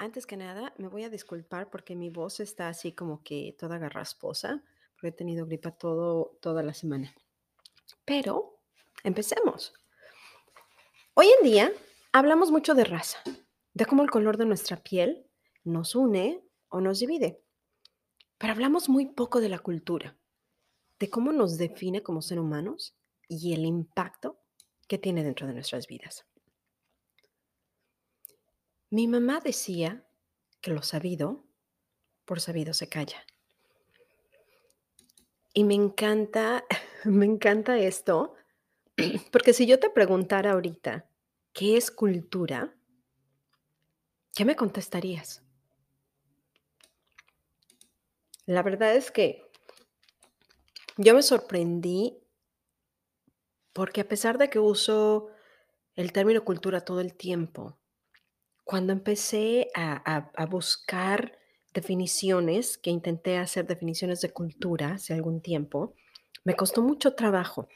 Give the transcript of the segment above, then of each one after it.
antes que nada, me voy a disculpar porque mi voz está así como que toda garrasposa, porque he tenido gripa todo, toda la semana. Pero, empecemos. Hoy en día hablamos mucho de raza, de cómo el color de nuestra piel nos une o nos divide. Pero hablamos muy poco de la cultura, de cómo nos define como ser humanos y el impacto que tiene dentro de nuestras vidas. Mi mamá decía que lo sabido, por sabido se calla. Y me encanta, me encanta esto, porque si yo te preguntara ahorita, ¿qué es cultura? ¿Qué me contestarías? La verdad es que yo me sorprendí porque a pesar de que uso el término cultura todo el tiempo, cuando empecé a, buscar definiciones, que intenté hacer definiciones de cultura hace algún tiempo, me costó mucho trabajo,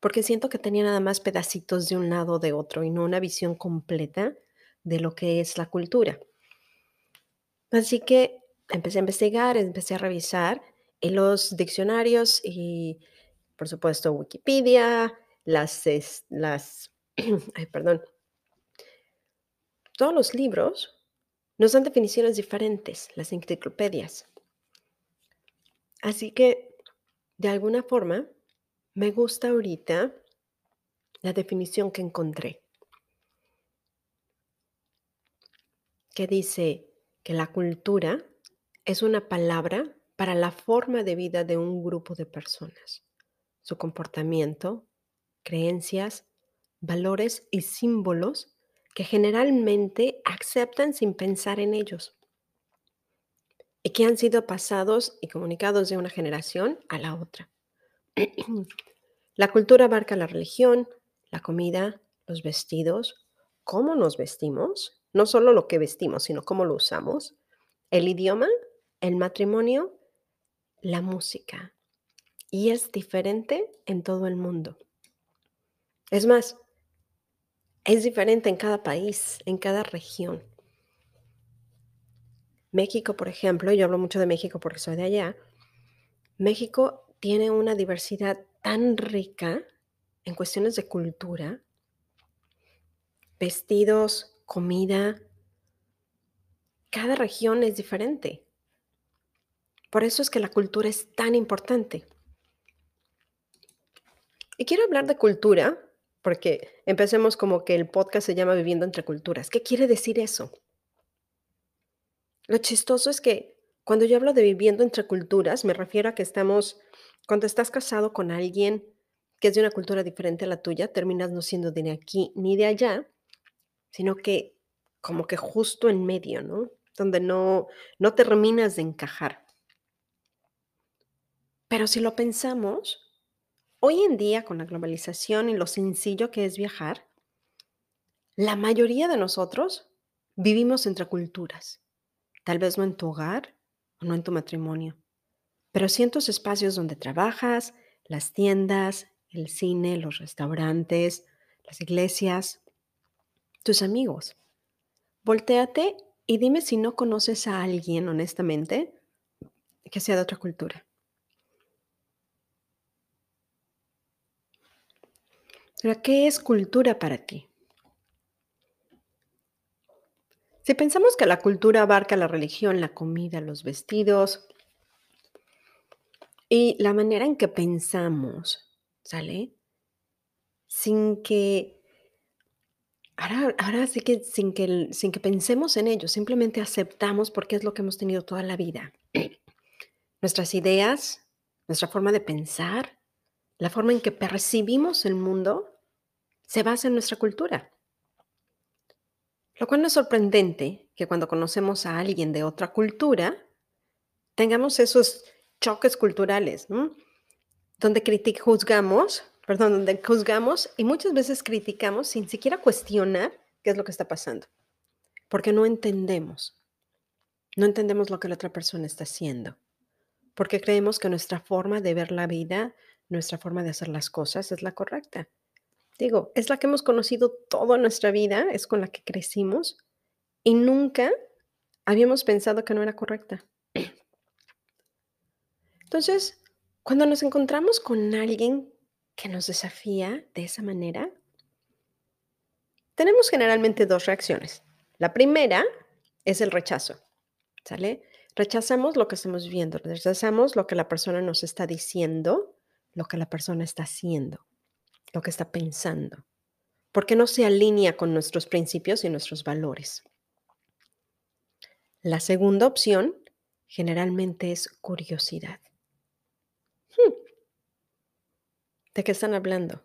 porque siento que tenía nada más pedacitos de un lado o de otro y no una visión completa de lo que es la cultura. Así que empecé a investigar, empecé a revisar los diccionarios y, por supuesto, Wikipedia, las, las ay, perdón, todos los libros nos dan definiciones diferentes, las enciclopedias. Así que, de alguna forma, me gusta ahorita la definición que encontré, que dice que la cultura es una palabra para la forma de vida de un grupo de personas, su comportamiento, creencias, valores y símbolos que generalmente aceptan sin pensar en ellos y que han sido pasados y comunicados de una generación a la otra. la cultura abarca la religión, la comida, los vestidos, cómo nos vestimos, no solo lo que vestimos, sino cómo lo usamos, el idioma, el matrimonio, la música. Y es diferente en todo el mundo. Es más, es diferente en cada país, en cada región. México, por ejemplo, yo hablo mucho de México porque soy de allá, México tiene una diversidad tan rica en cuestiones de cultura, vestidos, comida. Cada región es diferente. Por eso es que la cultura es tan importante. Y quiero hablar de cultura porque empecemos como que el podcast se llama Viviendo entre Culturas. ¿Qué quiere decir eso? Lo chistoso es que cuando yo hablo de viviendo entre culturas, me refiero a que estamos, cuando estás casado con alguien que es de una cultura diferente a la tuya, terminas no siendo de aquí ni de allá, sino que como que justo en medio, ¿no? Donde no, no terminas de encajar. Pero si lo pensamos, Hoy en día, con la globalización y lo sencillo que es viajar, la mayoría de nosotros vivimos entre culturas. Tal vez no en tu hogar o no en tu matrimonio, pero sí en tus espacios donde trabajas, las tiendas, el cine, los restaurantes, las iglesias, tus amigos. Voltéate y dime si no conoces a alguien, honestamente, que sea de otra cultura. ¿Qué es cultura para ti? Si pensamos que la cultura abarca la religión, la comida, los vestidos y la manera en que pensamos, ¿sale? Sin que, ahora, ahora sí que sin que, sin que pensemos en ello, simplemente aceptamos porque es lo que hemos tenido toda la vida. Nuestras ideas, nuestra forma de pensar, la forma en que percibimos el mundo, se basa en nuestra cultura. Lo cual no es sorprendente que cuando conocemos a alguien de otra cultura, tengamos esos choques culturales, donde juzgamos, perdón, donde juzgamos y muchas veces criticamos sin siquiera cuestionar qué es lo que está pasando, porque no entendemos, no entendemos lo que la otra persona está haciendo, porque creemos que nuestra forma de ver la vida, nuestra forma de hacer las cosas es la correcta. Digo, es la que hemos conocido toda nuestra vida, es con la que crecimos y nunca habíamos pensado que no era correcta. Entonces, cuando nos encontramos con alguien que nos desafía de esa manera, tenemos generalmente dos reacciones. La primera es el rechazo, ¿sale? Rechazamos lo que estamos viendo, rechazamos lo que la persona nos está diciendo, lo que la persona está haciendo lo que está pensando, porque no se alinea con nuestros principios y nuestros valores. La segunda opción generalmente es curiosidad. Hmm. ¿De qué están hablando?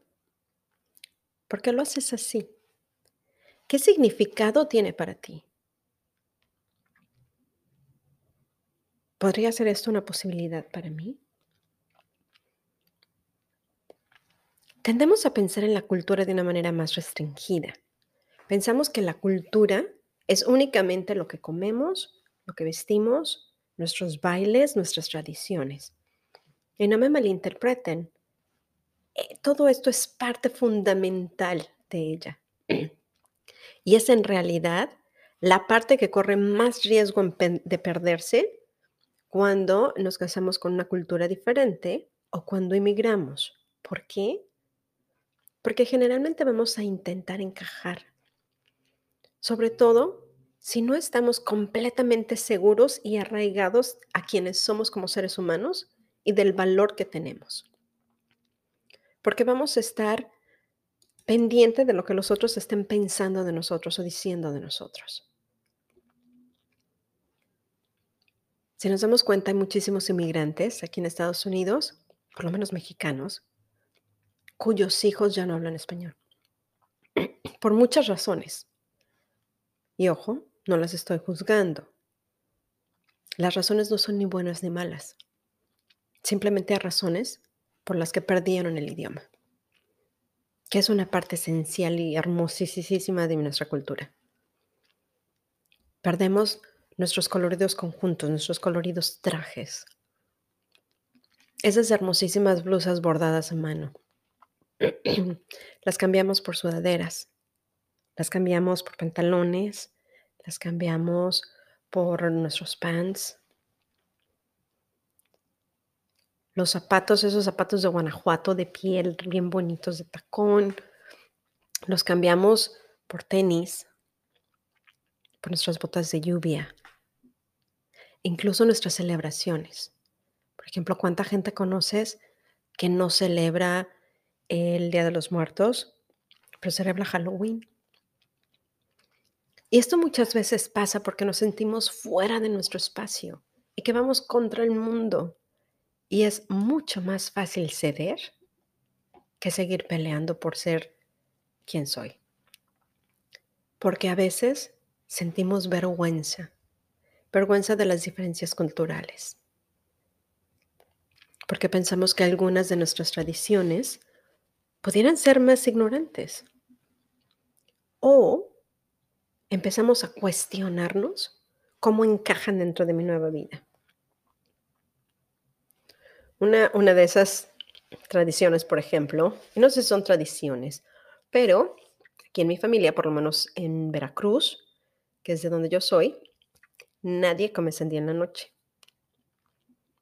¿Por qué lo haces así? ¿Qué significado tiene para ti? ¿Podría ser esto una posibilidad para mí? Tendemos a pensar en la cultura de una manera más restringida. Pensamos que la cultura es únicamente lo que comemos, lo que vestimos, nuestros bailes, nuestras tradiciones. Y no me malinterpreten, eh, todo esto es parte fundamental de ella. Y es en realidad la parte que corre más riesgo de perderse cuando nos casamos con una cultura diferente o cuando emigramos. ¿Por qué? Porque generalmente vamos a intentar encajar. Sobre todo si no estamos completamente seguros y arraigados a quienes somos como seres humanos y del valor que tenemos. Porque vamos a estar pendiente de lo que los otros estén pensando de nosotros o diciendo de nosotros. Si nos damos cuenta, hay muchísimos inmigrantes aquí en Estados Unidos, por lo menos mexicanos, cuyos hijos ya no hablan español. Por muchas razones. Y ojo, no las estoy juzgando. Las razones no son ni buenas ni malas. Simplemente hay razones por las que perdieron el idioma, que es una parte esencial y hermosísima de nuestra cultura. Perdemos nuestros coloridos conjuntos, nuestros coloridos trajes, esas hermosísimas blusas bordadas a mano, las cambiamos por sudaderas, las cambiamos por pantalones, las cambiamos por nuestros pants. Los zapatos, esos zapatos de Guanajuato de piel bien bonitos de tacón, los cambiamos por tenis, por nuestras botas de lluvia, incluso nuestras celebraciones. Por ejemplo, ¿cuánta gente conoces que no celebra el Día de los Muertos, pero celebra Halloween. Y esto muchas veces pasa porque nos sentimos fuera de nuestro espacio y que vamos contra el mundo. Y es mucho más fácil ceder que seguir peleando por ser quien soy. Porque a veces sentimos vergüenza, vergüenza de las diferencias culturales. Porque pensamos que algunas de nuestras tradiciones pudieran ser más ignorantes. O empezamos a cuestionarnos cómo encajan dentro de mi nueva vida. Una, una de esas tradiciones, por ejemplo, no sé si son tradiciones, pero aquí en mi familia, por lo menos en Veracruz, que es de donde yo soy, nadie come sandía en la noche.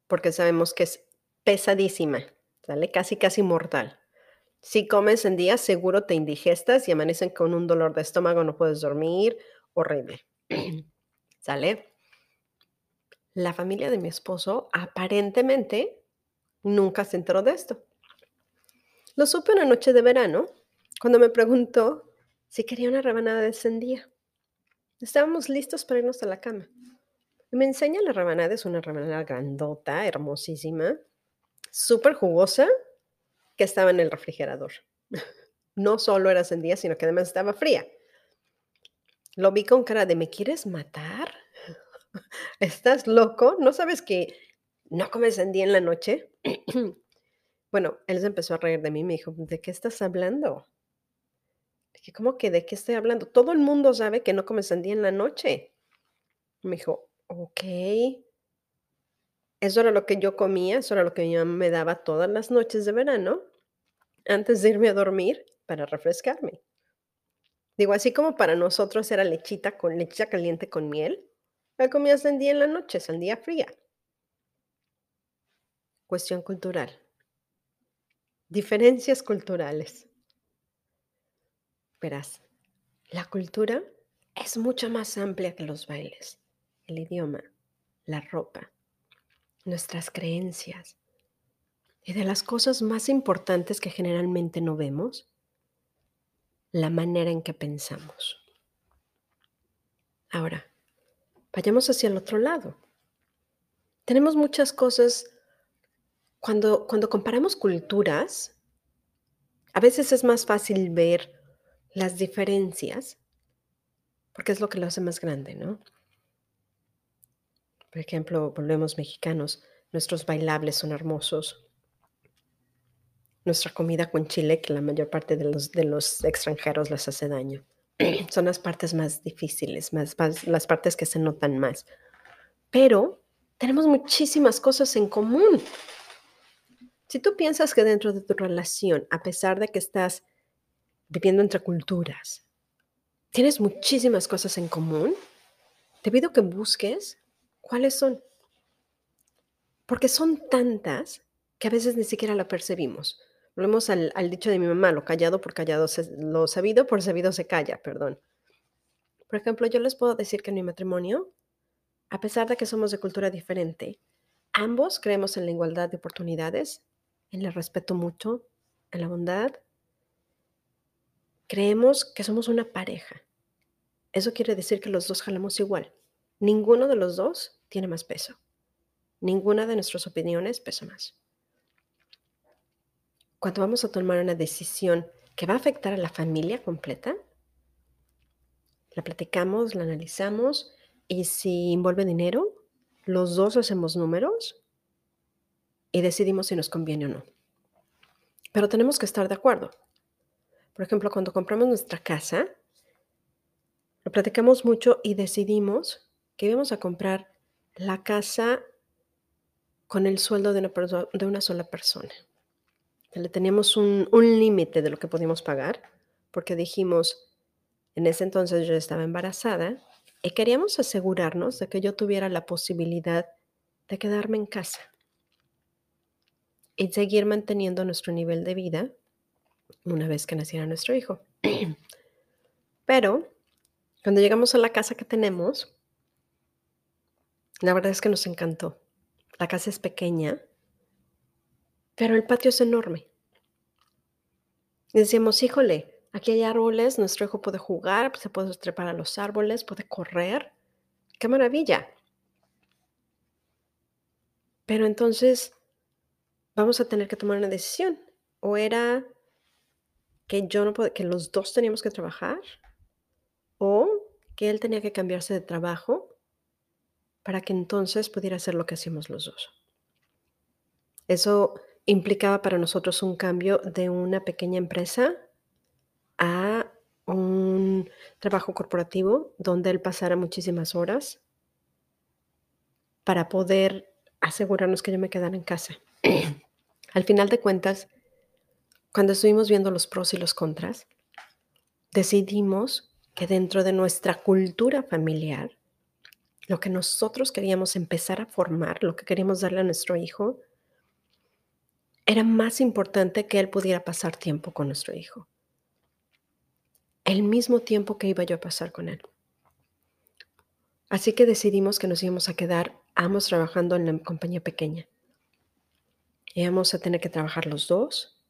Porque sabemos que es pesadísima, ¿sale? Casi, casi mortal. Si comes en día, seguro te indigestas y amanecen con un dolor de estómago, no puedes dormir, horrible. ¿Sale? La familia de mi esposo aparentemente nunca se enteró de esto. Lo supe una noche de verano cuando me preguntó si quería una rebanada de sandía. Estábamos listos para irnos a la cama. Me enseña la rebanada, es una rebanada grandota, hermosísima, súper jugosa, estaba en el refrigerador. No solo era sandía, sino que además estaba fría. Lo vi con cara de, ¿me quieres matar? ¿Estás loco? ¿No sabes que no comes sandía en la noche? bueno, él se empezó a reír de mí y me dijo, ¿de qué estás hablando? Dije, ¿cómo que de qué estoy hablando? Todo el mundo sabe que no comes sandía en la noche. Me dijo, ok. Eso era lo que yo comía, eso era lo que mi mamá me daba todas las noches de verano antes de irme a dormir para refrescarme. Digo, así como para nosotros era lechita con lechita caliente con miel, la comida sandía en la noche, sandía fría. Cuestión cultural. Diferencias culturales. Verás, la cultura es mucho más amplia que los bailes, el idioma, la ropa, nuestras creencias. Y de las cosas más importantes que generalmente no vemos, la manera en que pensamos. Ahora, vayamos hacia el otro lado. Tenemos muchas cosas, cuando, cuando comparamos culturas, a veces es más fácil ver las diferencias, porque es lo que lo hace más grande, ¿no? Por ejemplo, volvemos mexicanos, nuestros bailables son hermosos. Nuestra comida con chile, que la mayor parte de los, de los extranjeros les hace daño. son las partes más difíciles, más, las partes que se notan más. Pero tenemos muchísimas cosas en común. Si tú piensas que dentro de tu relación, a pesar de que estás viviendo entre culturas, tienes muchísimas cosas en común, te pido que busques cuáles son. Porque son tantas que a veces ni siquiera la percibimos. Volvemos al, dicho de mi mamá, lo callado por callado, se, lo sabido por sabido se calla, perdón. Por ejemplo, yo les puedo decir que en mi matrimonio, a pesar de que somos de cultura diferente, ambos creemos en la igualdad de oportunidades, en el respeto mutuo, en la bondad, Creemos que somos una pareja. Eso quiere decir que los dos jalamos igual. Ninguno de los dos tiene más peso. Ninguna de nuestras opiniones pesa más. Cuando vamos a tomar una decisión que va a afectar a la familia completa, la platicamos, la analizamos y si envuelve dinero, los dos hacemos números y decidimos si nos conviene o no. Pero tenemos que estar de acuerdo. Por ejemplo, cuando compramos nuestra casa, lo platicamos mucho y decidimos que íbamos a comprar la casa con el sueldo de una, de una sola persona. Le teníamos un, un límite de lo que podíamos pagar, porque dijimos, en ese entonces yo estaba embarazada y queríamos asegurarnos de que yo tuviera la posibilidad de quedarme en casa y seguir manteniendo nuestro nivel de vida una vez que naciera nuestro hijo. Pero cuando llegamos a la casa que tenemos, la verdad es que nos encantó. La casa es pequeña, pero el patio es enorme. Decíamos, híjole, aquí hay árboles, nuestro hijo puede jugar, se puede trepar a los árboles, puede correr. ¡Qué maravilla! Pero entonces vamos a tener que tomar una decisión. O era que yo no que los dos teníamos que trabajar o que él tenía que cambiarse de trabajo para que entonces pudiera hacer lo que hacíamos los dos. Eso implicaba para nosotros un cambio de una pequeña empresa a un trabajo corporativo donde él pasara muchísimas horas para poder asegurarnos que yo me quedara en casa. Al final de cuentas, cuando estuvimos viendo los pros y los contras, decidimos que dentro de nuestra cultura familiar, lo que nosotros queríamos empezar a formar, lo que queríamos darle a nuestro hijo, era más importante que él pudiera pasar tiempo con nuestro hijo. El mismo tiempo que iba yo a pasar con él. Así que decidimos que nos íbamos a quedar ambos trabajando en la compañía pequeña. Íbamos a tener que trabajar los dos,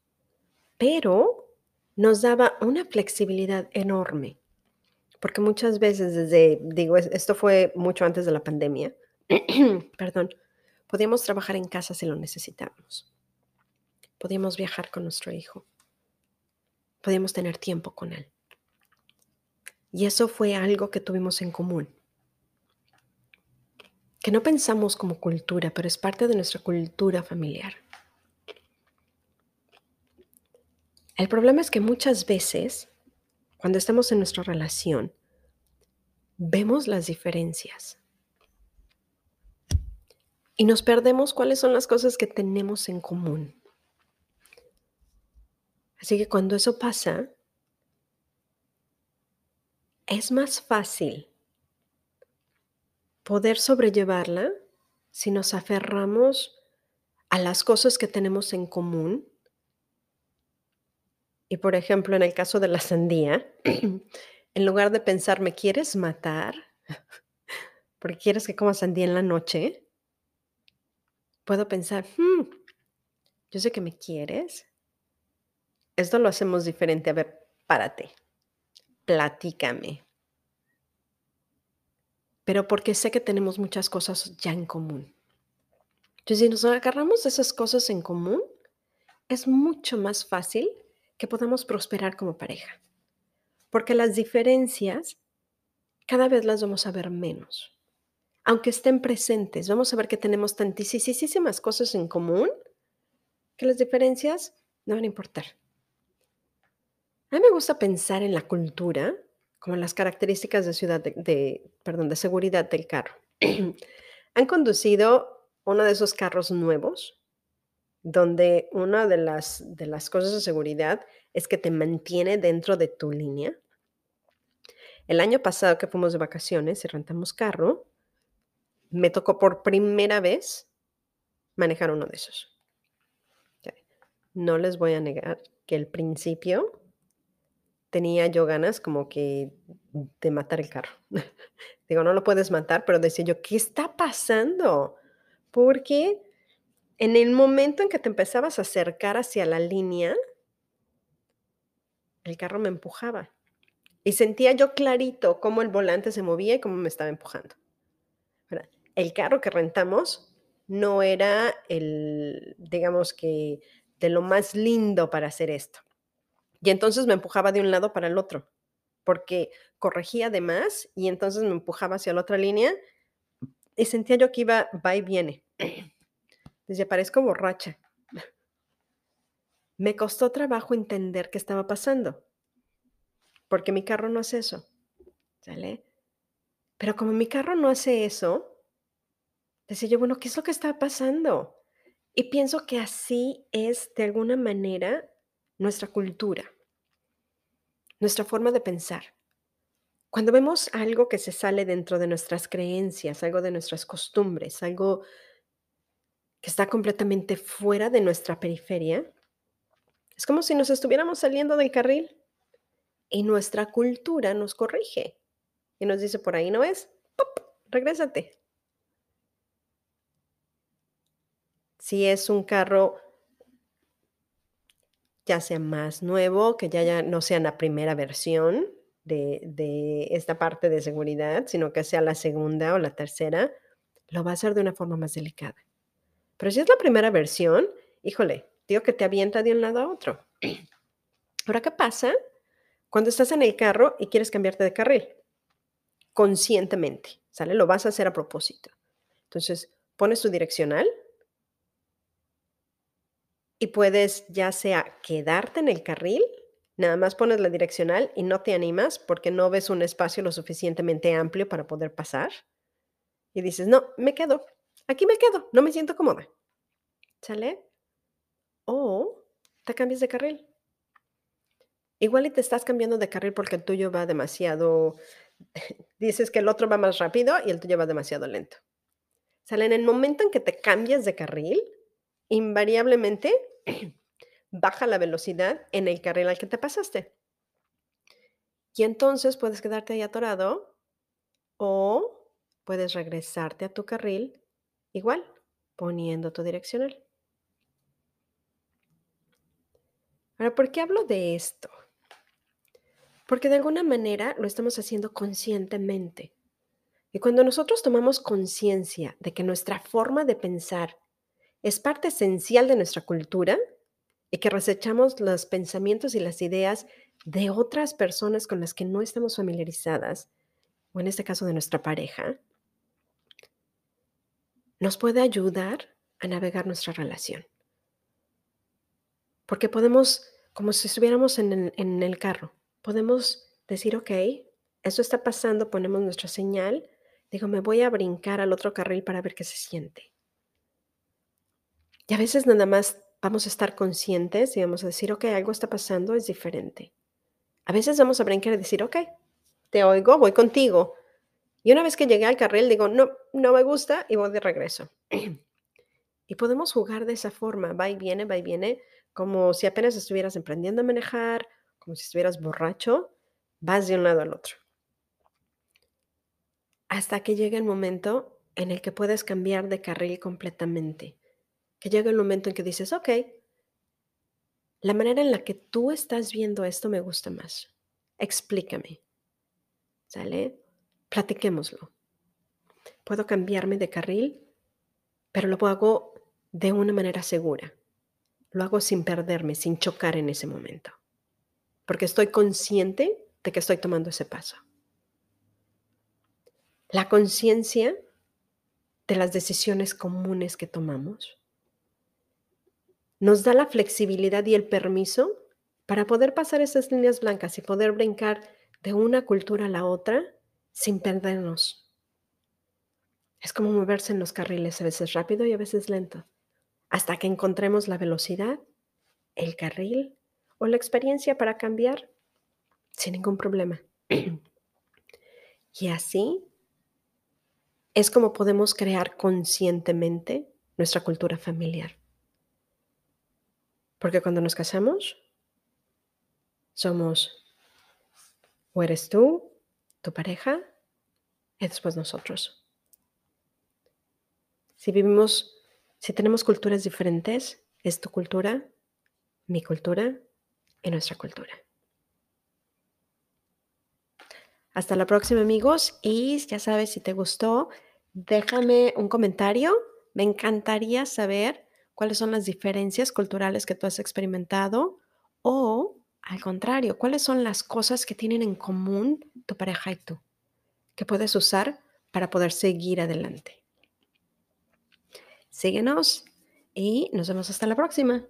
pero nos daba una flexibilidad enorme, porque muchas veces desde, digo, esto fue mucho antes de la pandemia, perdón, podíamos trabajar en casa si lo necesitábamos. Podíamos viajar con nuestro hijo. Podíamos tener tiempo con él. Y eso fue algo que tuvimos en común. Que no pensamos como cultura, pero es parte de nuestra cultura familiar. El problema es que muchas veces, cuando estamos en nuestra relación, vemos las diferencias y nos perdemos cuáles son las cosas que tenemos en común. Así que cuando eso pasa, es más fácil poder sobrellevarla si nos aferramos a las cosas que tenemos en común. Y por ejemplo, en el caso de la sandía, en lugar de pensar, ¿me quieres matar? Porque quieres que coma sandía en la noche, puedo pensar, hmm, yo sé que me quieres. Esto lo hacemos diferente. A ver, párate platícame. Pero porque sé que tenemos muchas cosas ya en común. Entonces, si nos agarramos esas cosas en común, es mucho más fácil que podamos prosperar como pareja. Porque las diferencias cada vez las vamos a ver menos. Aunque estén presentes, vamos a ver que tenemos tantísimas cosas en común que las diferencias no van a importar. A mí me gusta pensar en la cultura como las características de ciudad de, seguridad del carro. Han conducido uno de esos carros nuevos donde una de las cosas de seguridad es que te mantiene dentro de tu línea. El año pasado que fuimos de vacaciones y rentamos carro, me tocó por primera vez manejar uno de esos. No les voy a negar que el principio tenía yo ganas como que de matar el carro. Digo, no lo puedes matar, pero decía yo, ¿qué está pasando? Porque en el momento en que te empezabas a acercar hacia la línea, el carro me empujaba. Y sentía yo clarito cómo el volante se movía y cómo me estaba empujando. El carro que rentamos no era el, digamos que, de lo más lindo para hacer esto. Y entonces me empujaba de un lado para el otro, porque corregía de más y entonces me empujaba hacia la otra línea y sentía yo que iba, va y viene. Desde parezco borracha. Me costó trabajo entender qué estaba pasando, porque mi carro no hace eso. ¿Sale? Pero como mi carro no hace eso, decía yo, bueno, ¿qué es lo que está pasando? Y pienso que así es de alguna manera nuestra cultura, nuestra forma de pensar. Cuando vemos algo que se sale dentro de nuestras creencias, algo de nuestras costumbres, algo que está completamente fuera de nuestra periferia, es como si nos estuviéramos saliendo del carril y nuestra cultura nos corrige y nos dice, por ahí no es, ¡pop! regrésate. Si es un carro ya sea más nuevo, que ya, ya no sea la primera versión de, esta parte de seguridad, sino que sea la segunda o la tercera, lo va a hacer de una forma más delicada. Pero si es la primera versión, híjole, digo que te avienta de un lado a otro. Ahora, ¿qué pasa cuando estás en el carro y quieres cambiarte de carril? Conscientemente, ¿sale? Lo vas a hacer a propósito. Entonces, pones tu direccional y puedes ya sea quedarte en el carril, nada más pones la direccional y no te animas porque no ves un espacio lo suficientemente amplio para poder pasar. Y dices, no, me quedo, aquí me quedo, no me siento cómoda. ¿Sale? O te cambias de carril. Igual y te estás cambiando de carril porque el tuyo va demasiado, dices que el otro va más rápido y el tuyo va demasiado lento. ¿Sale? En el momento en que te cambias de carril, invariablemente baja la velocidad en el carril al que te pasaste. Y entonces puedes quedarte ahí atorado o puedes regresarte a tu carril igual, poniendo tu direccional. Ahora, ¿por qué hablo de esto? Porque de alguna manera lo estamos haciendo conscientemente. Y cuando nosotros tomamos conciencia de que nuestra forma de pensar es parte esencial de nuestra cultura y que resechamos los pensamientos y las ideas de otras personas con las que no estamos familiarizadas, o en este caso de nuestra pareja, nos puede ayudar a navegar nuestra relación. Porque podemos, como si estuviéramos en el, en el carro, podemos decir, ok, esto está pasando, ponemos nuestra señal, digo, me voy a brincar al otro carril para ver qué se siente. Y a veces nada más vamos a estar conscientes y vamos a decir, ok, algo está pasando, es diferente. A veces vamos a brincar y decir, ok, te oigo, voy contigo. Y una vez que llegué al carril, digo, no, no me gusta y voy de regreso. y podemos jugar de esa forma, va y viene, va y viene, como si apenas estuvieras emprendiendo a manejar, como si estuvieras borracho, vas de un lado al otro. Hasta que llegue el momento en el que puedes cambiar de carril completamente. Que llegue el momento en que dices, ok, la manera en la que tú estás viendo esto me gusta más. Explícame. ¿Sale? Platiquémoslo. Puedo cambiarme de carril, pero lo hago de una manera segura. Lo hago sin perderme, sin chocar en ese momento. Porque estoy consciente de que estoy tomando ese paso. La conciencia de las decisiones comunes que tomamos nos da la flexibilidad y el permiso para poder pasar esas líneas blancas y poder brincar de una cultura a la otra sin perdernos. Es como moverse en los carriles, a veces rápido y a veces lento, hasta que encontremos la velocidad, el carril o la experiencia para cambiar sin ningún problema. y así es como podemos crear conscientemente nuestra cultura familiar. Porque cuando nos casamos, somos o eres tú, tu pareja, y después nosotros. Si vivimos, si tenemos culturas diferentes, es tu cultura, mi cultura y nuestra cultura. Hasta la próxima amigos y ya sabes, si te gustó, déjame un comentario. Me encantaría saber cuáles son las diferencias culturales que tú has experimentado o, al contrario, cuáles son las cosas que tienen en común tu pareja y tú, que puedes usar para poder seguir adelante. Síguenos y nos vemos hasta la próxima.